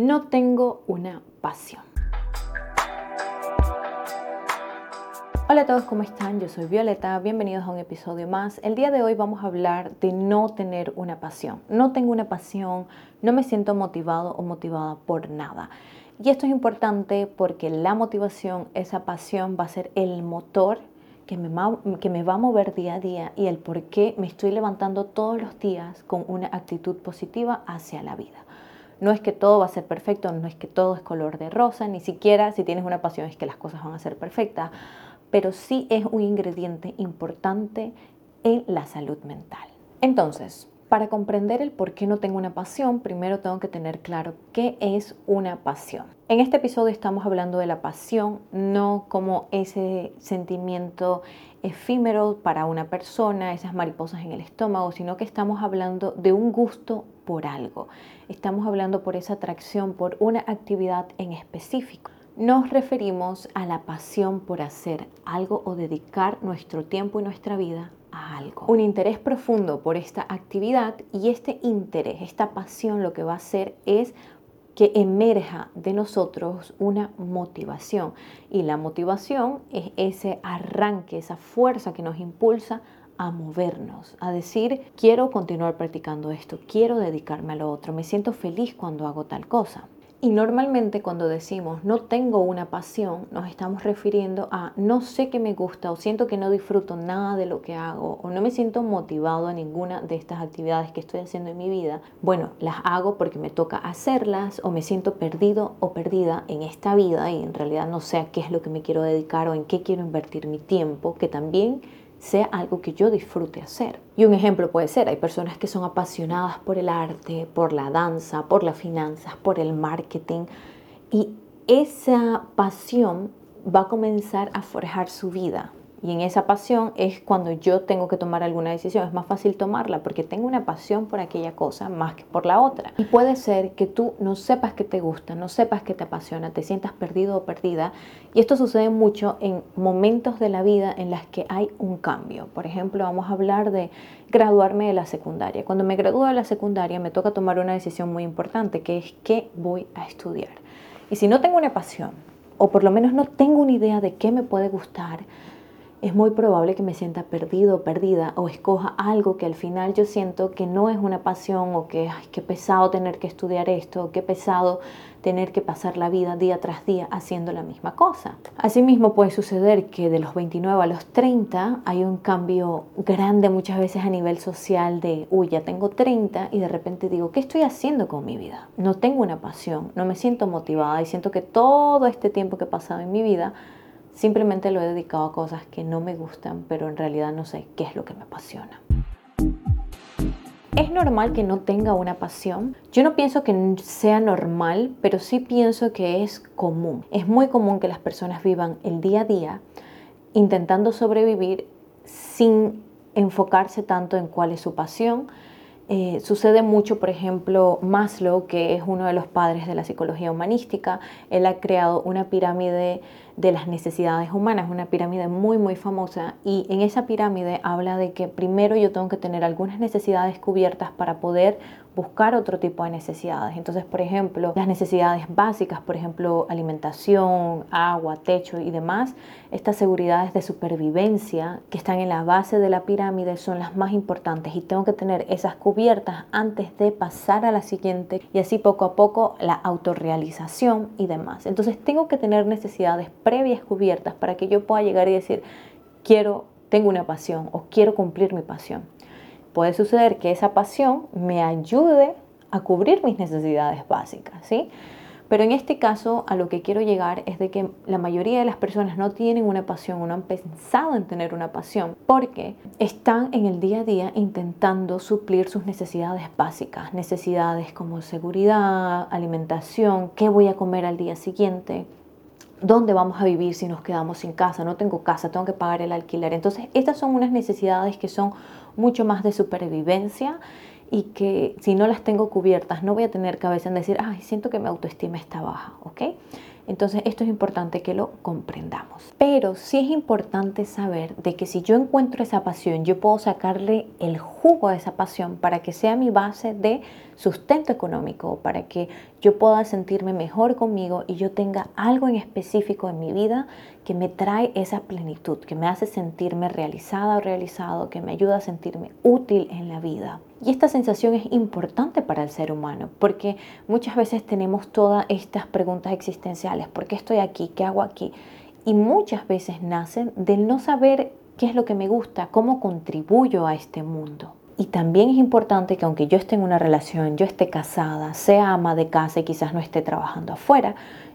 No tengo una pasión. Hola a todos, ¿cómo están? Yo soy Violeta, bienvenidos a un episodio más. El día de hoy vamos a hablar de no tener una pasión. No tengo una pasión, no me siento motivado o motivada por nada. Y esto es importante porque la motivación, esa pasión va a ser el motor que me, que me va a mover día a día y el por qué me estoy levantando todos los días con una actitud positiva hacia la vida. No es que todo va a ser perfecto, no es que todo es color de rosa, ni siquiera si tienes una pasión es que las cosas van a ser perfectas pero sí es un ingrediente importante en la salud mental. Entonces, para comprender el por qué no tengo una pasión, primero tengo que tener claro qué es una pasión. En este episodio estamos hablando de la pasión, no como ese sentimiento efímero para una persona, esas mariposas en el estómago, sino que estamos hablando de un gusto por algo. Estamos hablando por esa atracción, por una actividad en específico nos referimos a la pasión por hacer algo o dedicar nuestro tiempo y nuestra vida a algo. Un interés profundo por esta actividad y este interés, esta pasión lo que va a hacer es que emerja de nosotros una motivación. Y la motivación es ese arranque, esa fuerza que nos impulsa a movernos, a decir, quiero continuar practicando esto, quiero dedicarme a lo otro, me siento feliz cuando hago tal cosa. Y normalmente cuando decimos no tengo una pasión, nos estamos refiriendo a no sé qué me gusta o siento que no disfruto nada de lo que hago o no me siento motivado a ninguna de estas actividades que estoy haciendo en mi vida. Bueno, las hago porque me toca hacerlas o me siento perdido o perdida en esta vida y en realidad no sé a qué es lo que me quiero dedicar o en qué quiero invertir mi tiempo, que también sea algo que yo disfrute hacer. Y un ejemplo puede ser, hay personas que son apasionadas por el arte, por la danza, por las finanzas, por el marketing, y esa pasión va a comenzar a forjar su vida. Y en esa pasión es cuando yo tengo que tomar alguna decisión. Es más fácil tomarla porque tengo una pasión por aquella cosa más que por la otra. Y puede ser que tú no sepas que te gusta, no sepas que te apasiona, te sientas perdido o perdida. Y esto sucede mucho en momentos de la vida en las que hay un cambio. Por ejemplo, vamos a hablar de graduarme de la secundaria. Cuando me gradúo de la secundaria me toca tomar una decisión muy importante que es qué voy a estudiar. Y si no tengo una pasión, o por lo menos no tengo una idea de qué me puede gustar, es muy probable que me sienta perdido perdida o escoja algo que al final yo siento que no es una pasión o que, ay, qué pesado tener que estudiar esto, o qué pesado tener que pasar la vida día tras día haciendo la misma cosa. Asimismo puede suceder que de los 29 a los 30 hay un cambio grande muchas veces a nivel social de, uy, ya tengo 30 y de repente digo, ¿qué estoy haciendo con mi vida? No tengo una pasión, no me siento motivada y siento que todo este tiempo que he pasado en mi vida Simplemente lo he dedicado a cosas que no me gustan, pero en realidad no sé qué es lo que me apasiona. ¿Es normal que no tenga una pasión? Yo no pienso que sea normal, pero sí pienso que es común. Es muy común que las personas vivan el día a día intentando sobrevivir sin enfocarse tanto en cuál es su pasión. Eh, sucede mucho, por ejemplo, Maslow, que es uno de los padres de la psicología humanística, él ha creado una pirámide de las necesidades humanas, una pirámide muy muy famosa y en esa pirámide habla de que primero yo tengo que tener algunas necesidades cubiertas para poder buscar otro tipo de necesidades. Entonces, por ejemplo, las necesidades básicas, por ejemplo, alimentación, agua, techo y demás, estas seguridades de supervivencia que están en la base de la pirámide son las más importantes y tengo que tener esas cubiertas antes de pasar a la siguiente y así poco a poco la autorrealización y demás. Entonces, tengo que tener necesidades previas cubiertas para que yo pueda llegar y decir, quiero, tengo una pasión o quiero cumplir mi pasión puede suceder que esa pasión me ayude a cubrir mis necesidades básicas, ¿sí? Pero en este caso a lo que quiero llegar es de que la mayoría de las personas no tienen una pasión o no han pensado en tener una pasión porque están en el día a día intentando suplir sus necesidades básicas, necesidades como seguridad, alimentación, qué voy a comer al día siguiente, dónde vamos a vivir si nos quedamos sin casa, no tengo casa, tengo que pagar el alquiler. Entonces, estas son unas necesidades que son mucho más de supervivencia y que si no las tengo cubiertas no voy a tener cabeza en decir, ay, siento que mi autoestima está baja, ¿ok? Entonces esto es importante que lo comprendamos. Pero sí es importante saber de que si yo encuentro esa pasión, yo puedo sacarle el jugo a esa pasión para que sea mi base de sustento económico, para que yo pueda sentirme mejor conmigo y yo tenga algo en específico en mi vida que me trae esa plenitud, que me hace sentirme realizada o realizado, que me ayuda a sentirme útil en la vida. Y esta sensación es importante para el ser humano, porque muchas veces tenemos todas estas preguntas existenciales, ¿por qué estoy aquí? ¿Qué hago aquí? Y muchas veces nacen del no saber qué es lo que me gusta, cómo contribuyo a este mundo. Y también es importante que aunque yo esté en una relación, yo esté casada, sea ama de casa y quizás no esté trabajando afuera,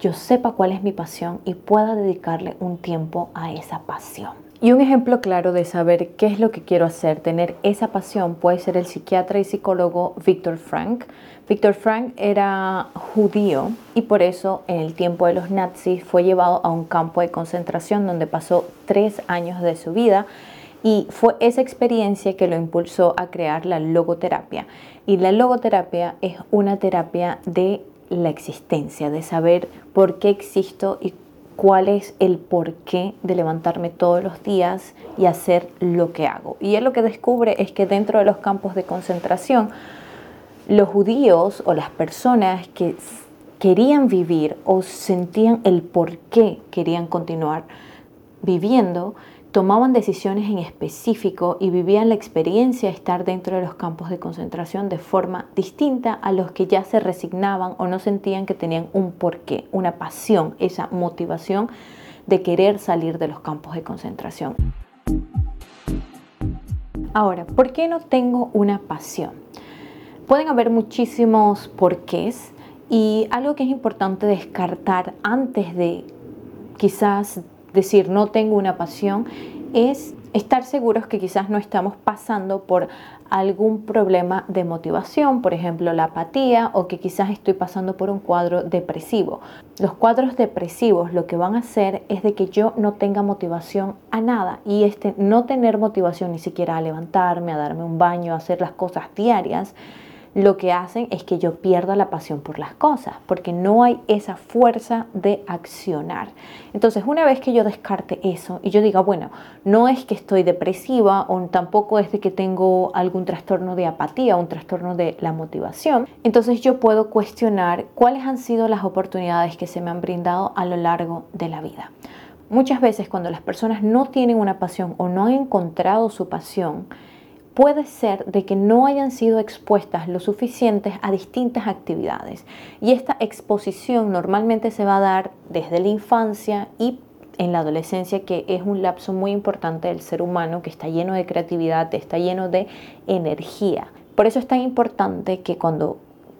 yo sepa cuál es mi pasión y pueda dedicarle un tiempo a esa pasión. Y un ejemplo claro de saber qué es lo que quiero hacer, tener esa pasión, puede ser el psiquiatra y psicólogo Viktor Frank. Viktor Frank era judío y por eso en el tiempo de los nazis fue llevado a un campo de concentración donde pasó tres años de su vida y fue esa experiencia que lo impulsó a crear la logoterapia. Y la logoterapia es una terapia de la existencia, de saber por qué existo y cuál es el porqué de levantarme todos los días y hacer lo que hago. Y él lo que descubre es que dentro de los campos de concentración, los judíos o las personas que querían vivir o sentían el por qué querían continuar viviendo, tomaban decisiones en específico y vivían la experiencia de estar dentro de los campos de concentración de forma distinta a los que ya se resignaban o no sentían que tenían un porqué, una pasión, esa motivación de querer salir de los campos de concentración. Ahora, ¿por qué no tengo una pasión? Pueden haber muchísimos porqués y algo que es importante descartar antes de quizás decir no tengo una pasión, es estar seguros que quizás no estamos pasando por algún problema de motivación, por ejemplo la apatía o que quizás estoy pasando por un cuadro depresivo. Los cuadros depresivos lo que van a hacer es de que yo no tenga motivación a nada y este no tener motivación ni siquiera a levantarme, a darme un baño, a hacer las cosas diarias, lo que hacen es que yo pierda la pasión por las cosas, porque no hay esa fuerza de accionar. Entonces, una vez que yo descarte eso y yo diga, bueno, no es que estoy depresiva o tampoco es de que tengo algún trastorno de apatía o un trastorno de la motivación, entonces yo puedo cuestionar cuáles han sido las oportunidades que se me han brindado a lo largo de la vida. Muchas veces cuando las personas no tienen una pasión o no han encontrado su pasión, puede ser de que no hayan sido expuestas lo suficientes a distintas actividades. Y esta exposición normalmente se va a dar desde la infancia y en la adolescencia, que es un lapso muy importante del ser humano, que está lleno de creatividad, está lleno de energía. Por eso es tan importante que cuando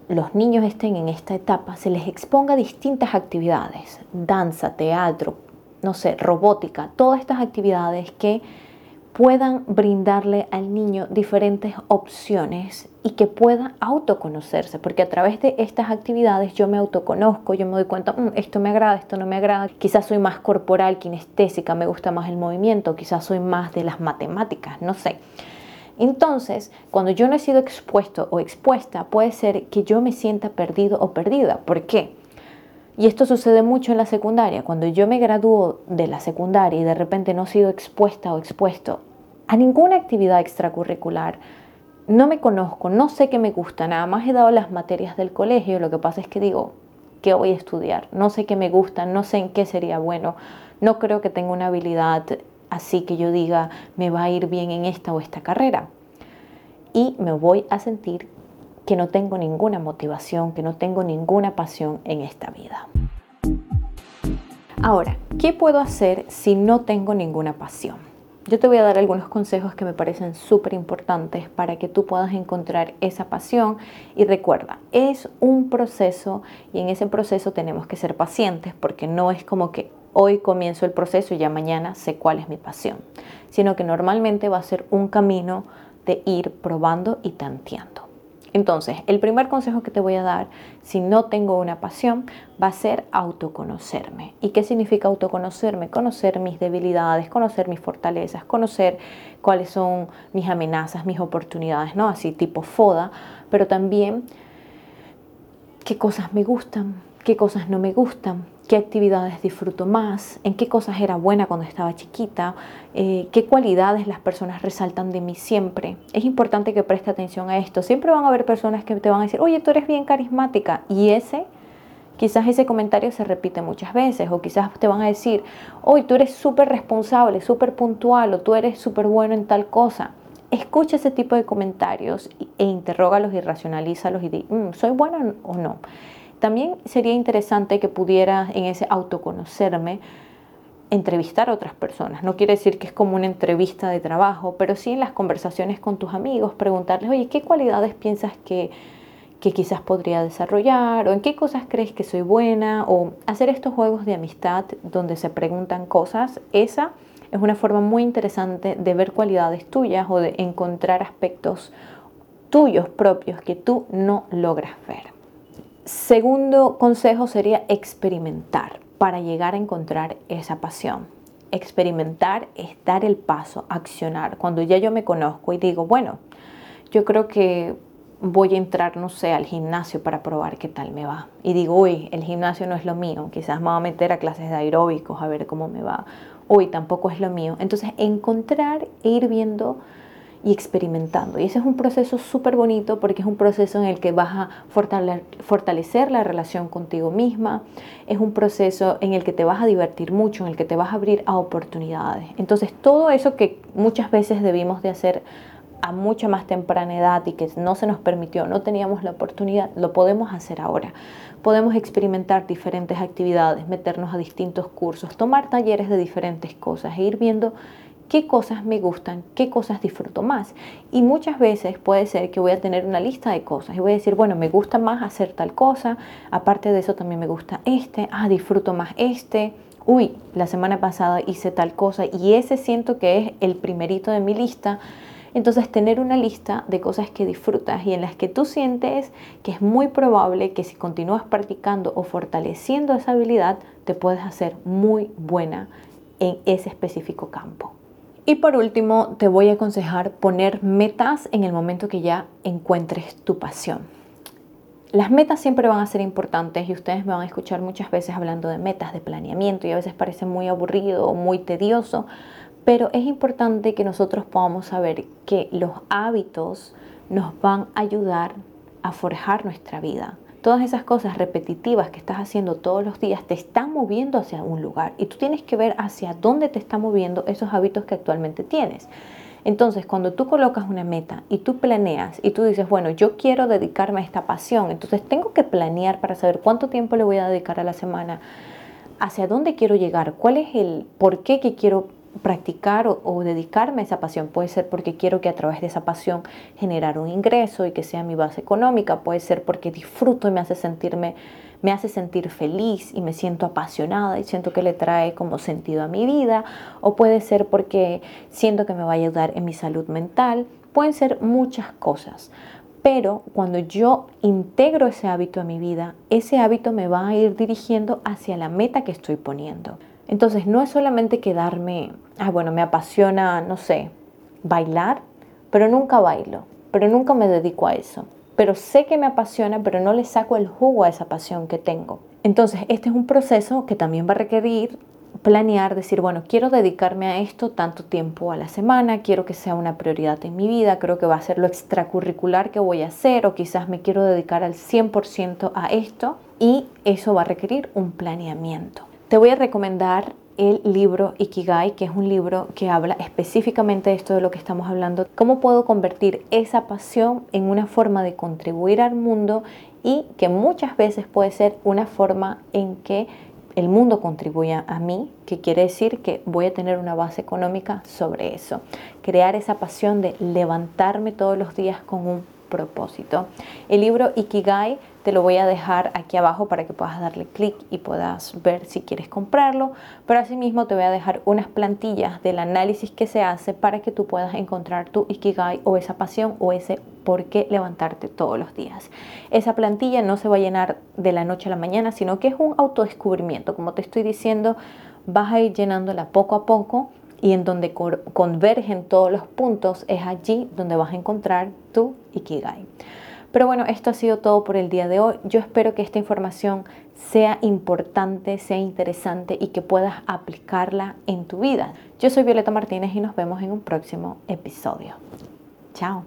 los niños estén en esta etapa se les exponga distintas actividades, danza, teatro, no sé, robótica, todas estas actividades que puedan brindarle al niño diferentes opciones y que pueda autoconocerse, porque a través de estas actividades yo me autoconozco, yo me doy cuenta, mm, esto me agrada, esto no me agrada, quizás soy más corporal, kinestésica, me gusta más el movimiento, quizás soy más de las matemáticas, no sé. Entonces, cuando yo no he sido expuesto o expuesta, puede ser que yo me sienta perdido o perdida. ¿Por qué? Y esto sucede mucho en la secundaria. Cuando yo me gradúo de la secundaria y de repente no he sido expuesta o expuesto a ninguna actividad extracurricular, no me conozco, no sé qué me gusta, nada más he dado las materias del colegio, lo que pasa es que digo, ¿qué voy a estudiar? No sé qué me gusta, no sé en qué sería bueno, no creo que tenga una habilidad así que yo diga, me va a ir bien en esta o esta carrera. Y me voy a sentir que no tengo ninguna motivación, que no tengo ninguna pasión en esta vida. Ahora, ¿qué puedo hacer si no tengo ninguna pasión? Yo te voy a dar algunos consejos que me parecen súper importantes para que tú puedas encontrar esa pasión. Y recuerda, es un proceso y en ese proceso tenemos que ser pacientes porque no es como que hoy comienzo el proceso y ya mañana sé cuál es mi pasión, sino que normalmente va a ser un camino de ir probando y tanteando. Entonces, el primer consejo que te voy a dar, si no tengo una pasión, va a ser autoconocerme. ¿Y qué significa autoconocerme? Conocer mis debilidades, conocer mis fortalezas, conocer cuáles son mis amenazas, mis oportunidades, ¿no? Así tipo FODA, pero también qué cosas me gustan, qué cosas no me gustan, qué actividades disfruto más, en qué cosas era buena cuando estaba chiquita, eh, qué cualidades las personas resaltan de mí siempre. Es importante que preste atención a esto. Siempre van a haber personas que te van a decir, oye, tú eres bien carismática. Y ese, quizás ese comentario se repite muchas veces. O quizás te van a decir, oye, tú eres súper responsable, súper puntual, o tú eres súper bueno en tal cosa. Escucha ese tipo de comentarios e interrógalos y racionalízalos y di, mm, ¿soy buena o no? También sería interesante que pudiera en ese autoconocerme entrevistar a otras personas. No quiere decir que es como una entrevista de trabajo, pero sí en las conversaciones con tus amigos, preguntarles, oye, ¿qué cualidades piensas que, que quizás podría desarrollar? ¿O en qué cosas crees que soy buena? O hacer estos juegos de amistad donde se preguntan cosas. Esa es una forma muy interesante de ver cualidades tuyas o de encontrar aspectos tuyos propios que tú no logras ver. Segundo consejo sería experimentar para llegar a encontrar esa pasión. Experimentar es dar el paso, accionar. Cuando ya yo me conozco y digo, bueno, yo creo que voy a entrar, no sé, al gimnasio para probar qué tal me va. Y digo, uy, el gimnasio no es lo mío, quizás me voy a meter a clases de aeróbicos a ver cómo me va. Uy, tampoco es lo mío. Entonces, encontrar e ir viendo y experimentando. Y ese es un proceso súper bonito porque es un proceso en el que vas a fortalecer la relación contigo misma, es un proceso en el que te vas a divertir mucho, en el que te vas a abrir a oportunidades. Entonces todo eso que muchas veces debimos de hacer a mucha más temprana edad y que no se nos permitió, no teníamos la oportunidad, lo podemos hacer ahora. Podemos experimentar diferentes actividades, meternos a distintos cursos, tomar talleres de diferentes cosas e ir viendo qué cosas me gustan, qué cosas disfruto más. Y muchas veces puede ser que voy a tener una lista de cosas y voy a decir, bueno, me gusta más hacer tal cosa, aparte de eso también me gusta este, ah, disfruto más este, uy, la semana pasada hice tal cosa y ese siento que es el primerito de mi lista. Entonces tener una lista de cosas que disfrutas y en las que tú sientes que es muy probable que si continúas practicando o fortaleciendo esa habilidad, te puedes hacer muy buena en ese específico campo. Y por último, te voy a aconsejar poner metas en el momento que ya encuentres tu pasión. Las metas siempre van a ser importantes y ustedes me van a escuchar muchas veces hablando de metas, de planeamiento y a veces parece muy aburrido o muy tedioso, pero es importante que nosotros podamos saber que los hábitos nos van a ayudar a forjar nuestra vida todas esas cosas repetitivas que estás haciendo todos los días te están moviendo hacia un lugar y tú tienes que ver hacia dónde te están moviendo esos hábitos que actualmente tienes. Entonces, cuando tú colocas una meta y tú planeas y tú dices, bueno, yo quiero dedicarme a esta pasión, entonces tengo que planear para saber cuánto tiempo le voy a dedicar a la semana, hacia dónde quiero llegar, cuál es el por qué que quiero practicar o, dedicarme a esa pasión. Puede ser porque quiero que a través de esa pasión generar un ingreso y que sea mi base económica. Puede ser porque disfruto y me hace sentirme me hace sentir feliz y me siento apasionada y siento que le trae como sentido a mi vida. O puede ser porque siento que me va a ayudar en mi salud mental. Pueden ser muchas cosas. Pero cuando yo integro ese hábito a mi vida, ese hábito me va a ir dirigiendo hacia la meta que estoy poniendo. Entonces no es solamente quedarme, ah, bueno, me apasiona, no sé, bailar, pero nunca bailo, pero nunca me dedico a eso. Pero sé que me apasiona, pero no le saco el jugo a esa pasión que tengo. Entonces este es un proceso que también va a requerir planear, decir, bueno, quiero dedicarme a esto tanto tiempo a la semana, quiero que sea una prioridad en mi vida, creo que va a ser lo extracurricular que voy a hacer o quizás me quiero dedicar al 100% a esto y eso va a requerir un planeamiento. Te voy a recomendar el libro Ikigai, que es un libro que habla específicamente de esto de lo que estamos hablando, cómo puedo convertir esa pasión en una forma de contribuir al mundo y que muchas veces puede ser una forma en que el mundo contribuya a mí, que quiere decir que voy a tener una base económica sobre eso. Crear esa pasión de levantarme todos los días con un propósito. El libro Ikigai te lo voy a dejar aquí abajo para que puedas darle clic y puedas ver si quieres comprarlo. Pero asimismo te voy a dejar unas plantillas del análisis que se hace para que tú puedas encontrar tu Ikigai o esa pasión o ese por qué levantarte todos los días. Esa plantilla no se va a llenar de la noche a la mañana, sino que es un autodescubrimiento. Como te estoy diciendo, vas a ir llenándola poco a poco y en donde convergen todos los puntos es allí donde vas a encontrar tu Ikigai. Pero bueno, esto ha sido todo por el día de hoy. Yo espero que esta información sea importante, sea interesante y que puedas aplicarla en tu vida. Yo soy Violeta Martínez y nos vemos en un próximo episodio. Chao.